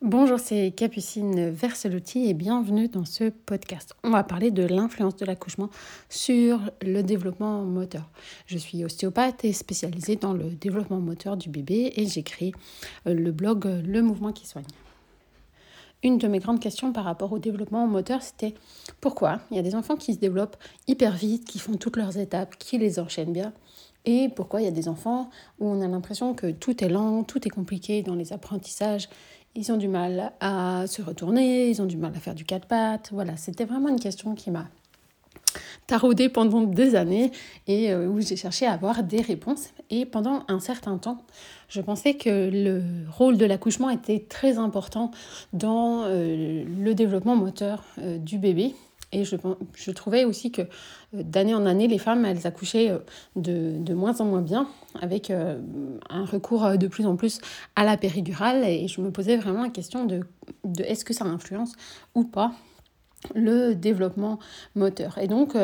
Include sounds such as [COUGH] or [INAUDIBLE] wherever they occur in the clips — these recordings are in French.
Bonjour, c'est Capucine Verselotti et bienvenue dans ce podcast. On va parler de l'influence de l'accouchement sur le développement moteur. Je suis ostéopathe et spécialisée dans le développement moteur du bébé et j'écris euh, le blog Le Mouvement qui soigne. Une de mes grandes questions par rapport au développement moteur, c'était pourquoi il y a des enfants qui se développent hyper vite, qui font toutes leurs étapes, qui les enchaînent bien, et pourquoi il y a des enfants où on a l'impression que tout est lent, tout est compliqué dans les apprentissages ils ont du mal à se retourner, ils ont du mal à faire du quatre pattes. Voilà, c'était vraiment une question qui m'a taraudée pendant des années et euh, où j'ai cherché à avoir des réponses. Et pendant un certain temps, je pensais que le rôle de l'accouchement était très important dans euh, le développement moteur euh, du bébé et je, je trouvais aussi que euh, d'année en année, les femmes, elles accouchaient euh, de, de moins en moins bien, avec euh, un recours de plus en plus à la péridurale. Et je me posais vraiment la question de, de est-ce que ça influence ou pas le développement moteur. Et donc,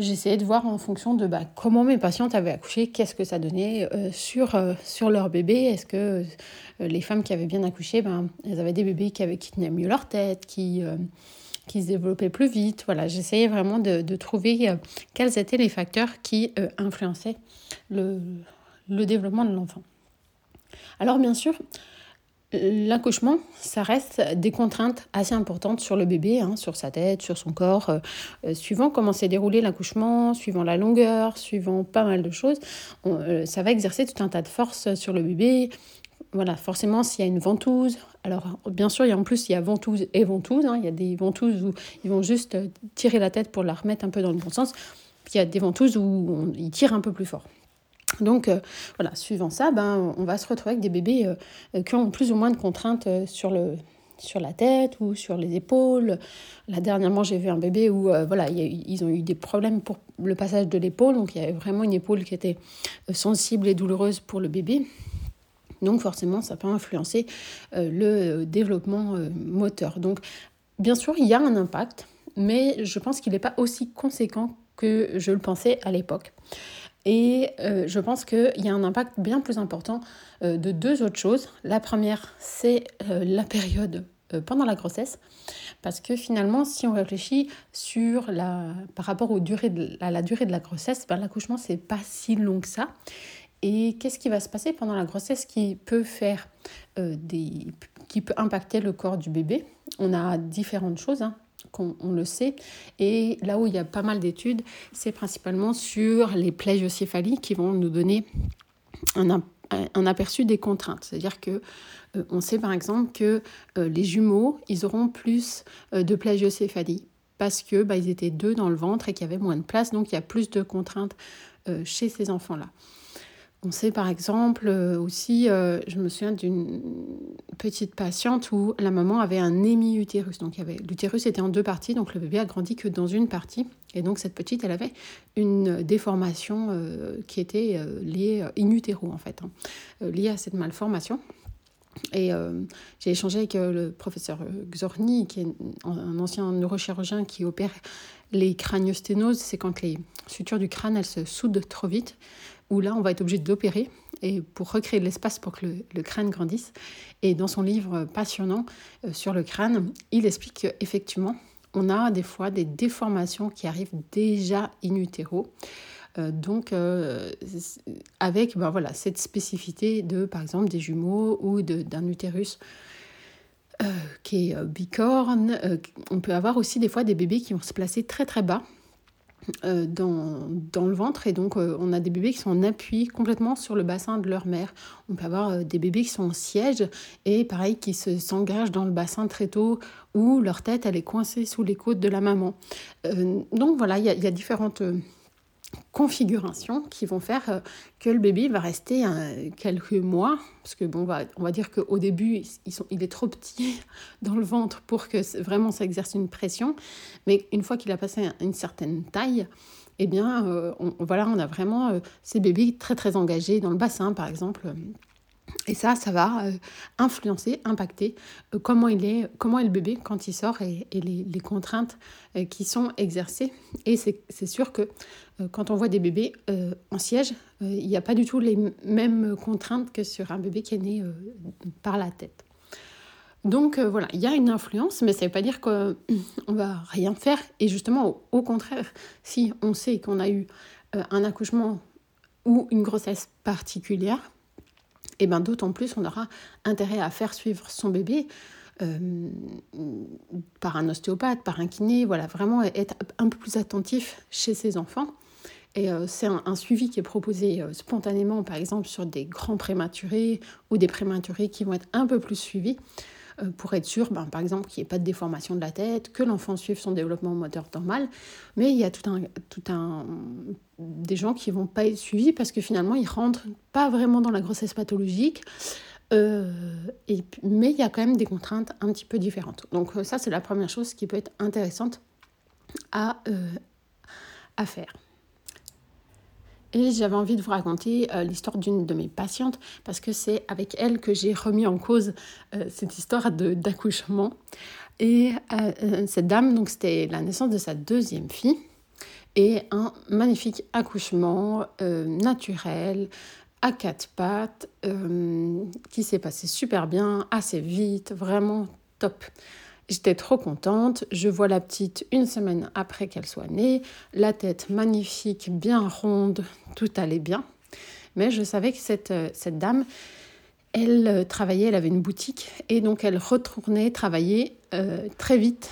j'essayais de voir en fonction de bah, comment mes patientes avaient accouché, qu'est-ce que ça donnait sur, sur leur bébé. Est-ce que les femmes qui avaient bien accouché, ben, elles avaient des bébés qui, avaient, qui tenaient mieux leur tête, qui qui se développait plus vite. Voilà, j'essayais vraiment de, trouver euh, quels étaient les facteurs qui euh, influençaient le, le développement de l'enfant. Alors bien sûr, L'accouchement, ça reste des contraintes assez importantes sur le bébé, hein, sur sa tête, sur son corps, euh, suivant comment s'est déroulé l'accouchement, suivant la longueur, suivant pas mal de choses. ça va exercer tout un tas de forces sur le bébé, voilà, forcément, s'il y a une ventouse, alors bien sûr, il y a en plus, il y a ventouse et ventouse. Hein, il y a des ventouses où ils vont juste euh, tirer la tête pour la remettre un peu dans le bon sens. Puis il y a des ventouses où ils tirent un peu plus fort. Donc euh, voilà, suivant ça, ben, on va se retrouver avec des bébés euh, qui ont plus ou moins de contraintes sur, le, sur la tête ou sur les épaules. Là, dernièrement, j'ai vu un bébé où voilà, ils ont eu des problèmes pour le passage de l'épaule. Donc il y avait vraiment une épaule qui était sensible et douloureuse pour le bébé. Donc forcément, ça peut influencer euh, le développement euh, moteur. Donc bien sûr, il y a un impact, mais je pense qu'il n'est pas aussi conséquent que je le pensais à l'époque. Et euh, je pense qu'il y a un impact bien plus important de deux autres choses. La première, c'est la période pendant la grossesse. Parce que finalement, si on réfléchit sur la, par rapport à la durée de la grossesse, ben, l'accouchement, c'est pas si long que ça. Et qu'est-ce qui va se passer pendant la grossesse qui peut faire euh, des, qui peut impacter le corps du bébé? On a différentes choses. Hein, qu'on on le sait. Et là où il y a pas mal d'études, c'est principalement sur les plagiocéphalies qui vont nous donner un, un aperçu des contraintes. C'est-à-dire que euh, on sait par exemple que euh, les jumeaux, ils auront plus de plagiocéphalie parce que bah, ils étaient deux dans le ventre et qu'il y avait moins de place, donc il y a plus de contraintes chez ces enfants-là. On sait par exemple euh, aussi, euh, je me souviens d'une petite patiente où la maman avait un hémi-utérus. Donc l'utérus était en deux parties, donc le bébé a grandi que dans une partie. Et donc cette petite, elle avait une déformation euh, qui était liée in utero en fait, hein, liée à cette malformation. Et j'ai échangé avec le professeur Xorni, qui est un ancien neurochirurgien qui opère les craniosténoses. C'est quand les sutures du crâne, elles se soudent trop vite où là, on va être obligé d'opérer et pour recréer de l'espace pour que le, crâne grandisse. Et dans son livre passionnant euh, sur le crâne, il explique qu'effectivement, on a des fois des déformations qui arrivent déjà in utero. Euh, donc, euh, avec ben voilà, cette spécificité de, par exemple, des jumeaux ou d'un utérus qui est bicorne. on peut avoir aussi des fois des bébés qui vont se placer très très bas euh, dans, dans, le ventre et donc euh, on a des bébés qui sont en appui complètement sur le bassin de leur mère. On peut avoir euh, des bébés qui sont en siège et pareil qui s'engagent dans le bassin très tôt où leur tête elle est coincée sous les côtes de la maman. donc voilà, il y, a différentes configurations qui vont faire euh, que le bébé va rester quelques mois, parce que bon, on va, dire qu'au début, ils sont, il est trop petit [LAUGHS] dans le ventre pour que vraiment ça exerce une pression, mais une fois qu'il a passé une certaine taille, eh bien, euh, on, voilà, on a vraiment euh, ces bébés très très engagés dans le bassin, par exemple. Et ça, ça va influencer, impacter comment il est, comment est le bébé quand il sort et, les, contraintes qui sont exercées. Et c'est sûr que euh, quand on voit des bébés euh, en siège, euh, il n'y a pas du tout les mêmes contraintes que sur un bébé qui est né par la tête. Donc voilà, il y a une influence, mais ça ne veut pas dire qu'on va rien faire. Et justement, au, contraire, si on sait qu'on a eu un accouchement ou une grossesse particulière, et bien d'autant plus on aura intérêt à faire suivre son bébé euh, par un ostéopathe, par un kiné, voilà, vraiment être un peu plus attentif chez ses enfants. Et euh, c'est un, suivi qui est proposé euh, spontanément, par exemple, sur des grands prématurés ou des prématurés qui vont être un peu plus suivis pour être sûr, ben, par exemple, qu'il n'y ait pas de déformation de la tête, que l'enfant suive son développement moteur normal. Mais il y a tout un, tout un, des gens qui vont pas être suivis parce que finalement, ils rentrent pas vraiment dans la grossesse pathologique. Euh, et, mais il y a quand même des contraintes un petit peu différentes. Donc euh, ça, c'est la première chose qui peut être intéressante à, euh, à faire. Et j'avais envie de vous raconter l'histoire d'une de mes patientes parce que c'est avec elle que j'ai remis en cause cette histoire d'accouchement. Et cette dame, donc c'était la naissance de sa deuxième fille et un magnifique accouchement naturel à quatre pattes, euh, qui s'est passé super bien, assez vite, vraiment top. J'étais trop contente. Je vois la petite une semaine après qu'elle soit née, la tête magnifique, bien ronde, tout allait bien. Mais je savais que cette, euh, cette dame, elle euh, travaillait, elle avait une boutique et donc elle retournait travailler très vite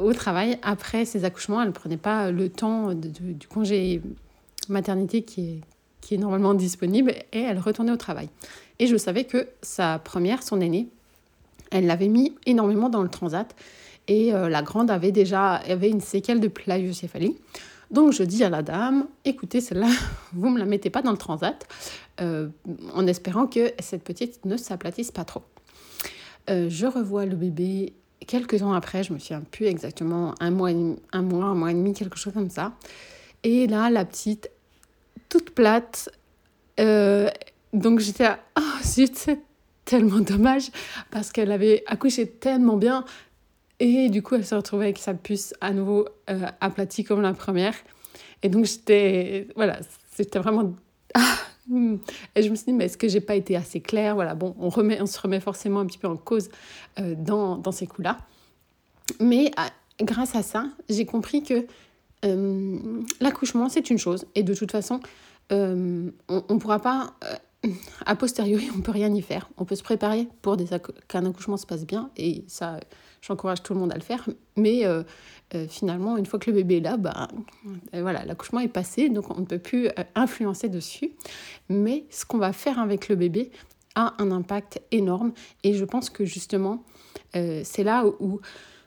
au travail après ses accouchements. Elle ne prenait pas le temps du congé maternité qui est, qui est normalement disponible et elle retournait au travail. Et je savais que sa première, son aînée, elle l'avait mis énormément dans le transat et euh, la grande avait déjà avait une séquelle de plagiocéphalie. Donc je dis à la dame, écoutez, celle-là, [LAUGHS] vous ne me la mettez pas dans le transat, euh, en espérant que cette petite ne s'aplatisse pas trop. Euh, je revois le bébé quelques ans après, je me souviens plus exactement, un mois, un mois, un mois et demi, quelque chose comme ça. Et là, la petite, toute plate. Euh, donc j'étais à oh c'est tellement dommage parce qu'elle avait accouché tellement bien et du coup elle se retrouvait avec sa puce à nouveau euh, aplatie comme la première. Et donc j'étais, voilà, c'était vraiment... Ah, hmm. et je me suis dit, mais est-ce que j'ai pas été assez claire? Voilà, bon, on, remet, on se remet forcément un petit peu en cause euh, dans, dans ces coups-là. Mais grâce à ça, j'ai compris que euh, l'accouchement, c'est une chose. Et de toute façon, euh, on ne pourra pas, a posteriori, on peut rien y faire. On peut se préparer pour qu'un accouchement se passe bien. Et ça, j'encourage tout le monde à le faire. Mais finalement, une fois que le bébé est là, bah, voilà, l'accouchement est passé. Donc, on ne peut plus influencer dessus. Mais ce qu'on va faire avec le bébé a un impact énorme. Et je pense que justement, c'est là où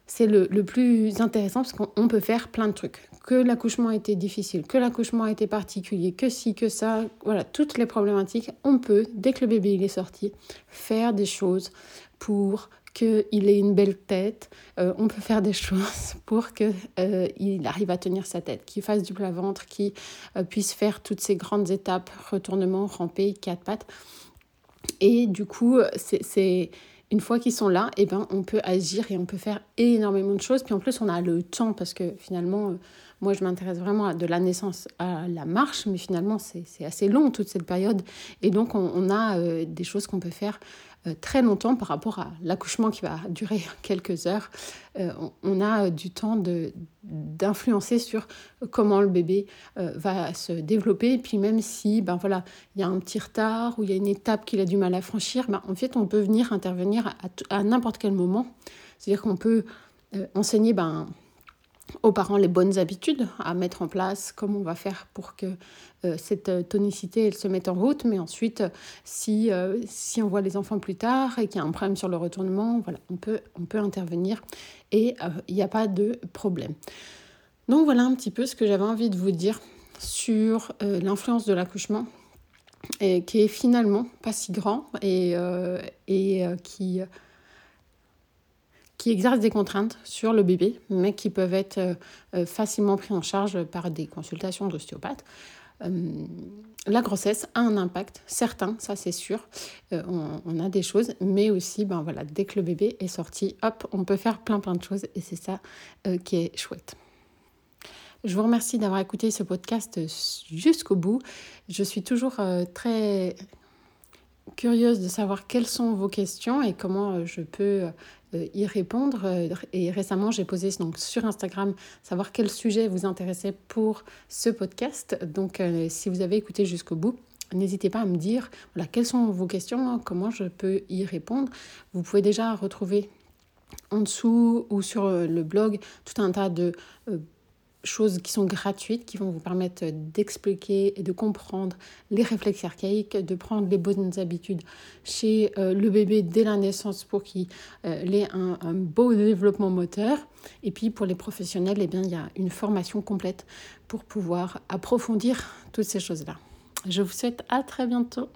c'est le, plus intéressant parce qu'on peut faire plein de trucs. Que l'accouchement était difficile, que l'accouchement était particulier, que si, que ça, voilà, toutes les problématiques, on peut, dès que le bébé il est sorti, faire des choses pour qu'il ait une belle tête. Euh, on peut faire des [LAUGHS] choses pour qu'il euh, arrive à tenir sa tête, qu'il fasse du plat-ventre, qu'il euh, puisse faire toutes ces grandes étapes, retournement, ramper, quatre pattes. Et du coup, c'est une fois qu'ils sont là, eh ben, on peut agir et on peut faire énormément de choses. Puis en plus, on a le temps parce que finalement, euh, moi, je m'intéresse vraiment de la naissance à la marche, mais finalement, c'est assez long toute cette période. Et donc, on, a euh, des choses qu'on peut faire euh, très longtemps par rapport à l'accouchement qui va durer [LAUGHS] quelques heures. Euh, on, a du temps d'influencer sur comment le bébé va se développer. Et puis même si ben voilà, il y a un petit retard ou il y a une étape qu'il a du mal à franchir, ben, en fait, on peut venir intervenir à, à n'importe quel moment. C'est-à-dire qu'on peut enseigner ben, aux parents les bonnes habitudes à mettre en place, comment on va faire pour que euh, cette euh, tonicité elle se mette en route. Mais ensuite, si, euh, si on voit les enfants plus tard et qu'il y a un problème sur le retournement, voilà, on peut, on peut intervenir et il n'y a pas de problème. Donc voilà un petit peu ce que j'avais envie de vous dire sur l'influence de l'accouchement et qui est finalement pas si grand et, et qui qui exercent des contraintes sur le bébé, mais qui peuvent être euh, euh, facilement pris en charge par des consultations d'ostéopathes. Euh, la grossesse a un impact certain, ça c'est sûr. on, a des choses, mais aussi, ben voilà, dès que le bébé est sorti, hop, on peut faire plein plein de choses et c'est ça qui est chouette. Je vous remercie d'avoir écouté ce podcast jusqu'au bout. Je suis toujours très curieuse de savoir quelles sont vos questions et comment je peux y répondre. Et récemment, j'ai posé donc, sur Instagram savoir quel sujet vous intéressait pour ce podcast. Donc, si vous avez écouté jusqu'au bout, n'hésitez pas à me dire voilà, quelles sont vos questions, comment je peux y répondre. Vous pouvez déjà retrouver en dessous ou sur le blog tout un tas de choses qui sont gratuites, qui vont vous permettre d'expliquer et de comprendre les réflexes archaïques, de prendre les bonnes habitudes chez euh, le bébé dès la naissance pour qu'il euh, ait un, beau développement moteur. Et puis pour les professionnels, eh bien, il y a une formation complète pour pouvoir approfondir toutes ces choses-là. Je vous souhaite à très bientôt.